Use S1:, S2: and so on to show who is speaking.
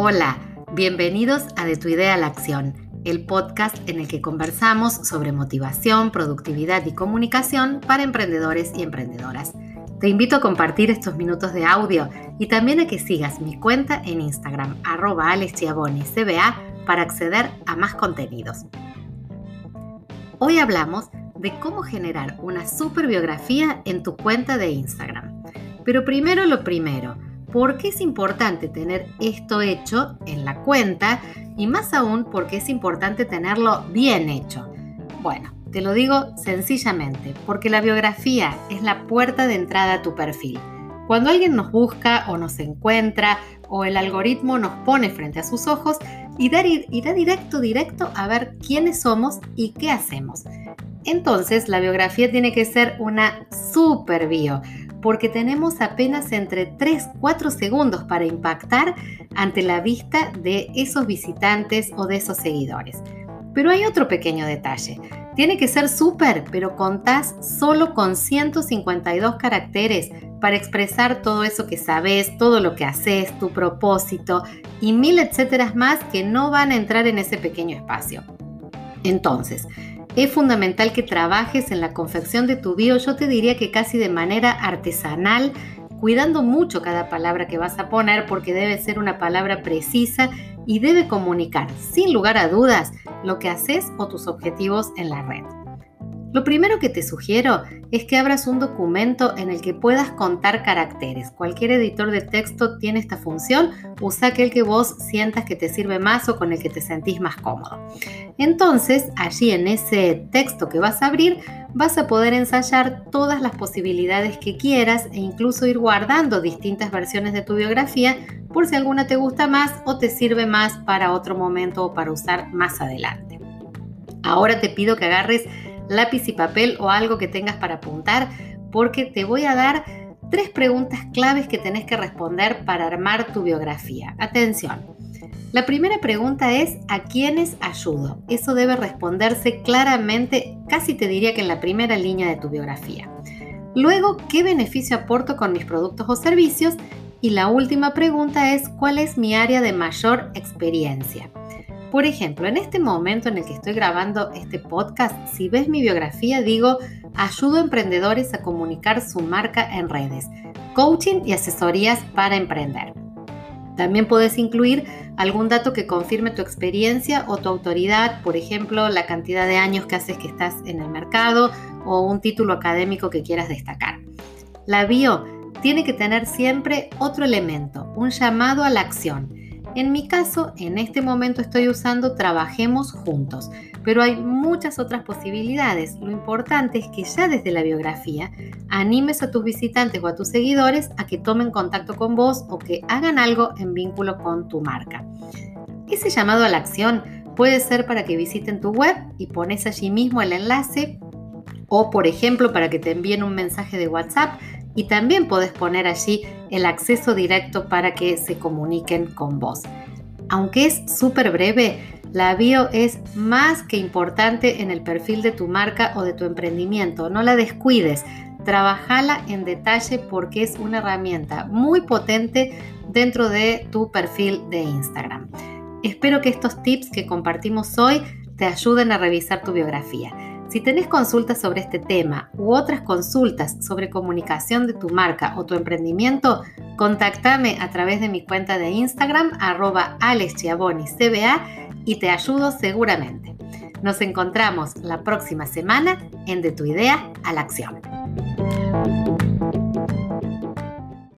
S1: Hola, bienvenidos a De tu idea a la acción, el podcast en el que conversamos sobre motivación, productividad y comunicación para emprendedores y emprendedoras. Te invito a compartir estos minutos de audio y también a que sigas mi cuenta en Instagram, arroba CBA, para acceder a más contenidos. Hoy hablamos de cómo generar una super biografía en tu cuenta de Instagram. Pero primero lo primero, ¿por qué es importante tener esto hecho en la cuenta? Y más aún, ¿por qué es importante tenerlo bien hecho? Bueno, te lo digo sencillamente, porque la biografía es la puerta de entrada a tu perfil. Cuando alguien nos busca o nos encuentra o el algoritmo nos pone frente a sus ojos, irá, irá directo, directo a ver quiénes somos y qué hacemos. Entonces, la biografía tiene que ser una super bio, porque tenemos apenas entre 3-4 segundos para impactar ante la vista de esos visitantes o de esos seguidores. Pero hay otro pequeño detalle. Tiene que ser súper, pero contás solo con 152 caracteres para expresar todo eso que sabes, todo lo que haces, tu propósito y mil etcétera más que no van a entrar en ese pequeño espacio. Entonces, es fundamental que trabajes en la confección de tu bio, yo te diría que casi de manera artesanal, cuidando mucho cada palabra que vas a poner porque debe ser una palabra precisa y debe comunicar, sin lugar a dudas, lo que haces o tus objetivos en la red. Lo primero que te sugiero es que abras un documento en el que puedas contar caracteres. Cualquier editor de texto tiene esta función. Usa aquel que vos sientas que te sirve más o con el que te sentís más cómodo. Entonces, allí en ese texto que vas a abrir, vas a poder ensayar todas las posibilidades que quieras e incluso ir guardando distintas versiones de tu biografía por si alguna te gusta más o te sirve más para otro momento o para usar más adelante. Ahora te pido que agarres lápiz y papel o algo que tengas para apuntar, porque te voy a dar tres preguntas claves que tenés que responder para armar tu biografía. Atención. La primera pregunta es ¿a quiénes ayudo? Eso debe responderse claramente, casi te diría que en la primera línea de tu biografía. Luego, ¿qué beneficio aporto con mis productos o servicios? Y la última pregunta es ¿cuál es mi área de mayor experiencia? Por ejemplo, en este momento en el que estoy grabando este podcast, si ves mi biografía, digo, ayudo a emprendedores a comunicar su marca en redes, coaching y asesorías para emprender. También puedes incluir algún dato que confirme tu experiencia o tu autoridad, por ejemplo, la cantidad de años que haces que estás en el mercado o un título académico que quieras destacar. La bio tiene que tener siempre otro elemento, un llamado a la acción en mi caso, en este momento estoy usando Trabajemos juntos, pero hay muchas otras posibilidades. Lo importante es que ya desde la biografía animes a tus visitantes o a tus seguidores a que tomen contacto con vos o que hagan algo en vínculo con tu marca. Ese llamado a la acción puede ser para que visiten tu web y pones allí mismo el enlace o por ejemplo para que te envíen un mensaje de WhatsApp y también podés poner allí el acceso directo para que se comuniquen con vos. Aunque es súper breve, la bio es más que importante en el perfil de tu marca o de tu emprendimiento. No la descuides, trabajala en detalle porque es una herramienta muy potente dentro de tu perfil de Instagram. Espero que estos tips que compartimos hoy te ayuden a revisar tu biografía. Si tenés consultas sobre este tema u otras consultas sobre comunicación de tu marca o tu emprendimiento, contactame a través de mi cuenta de Instagram arroba CBA y te ayudo seguramente. Nos encontramos la próxima semana en De tu idea a la acción.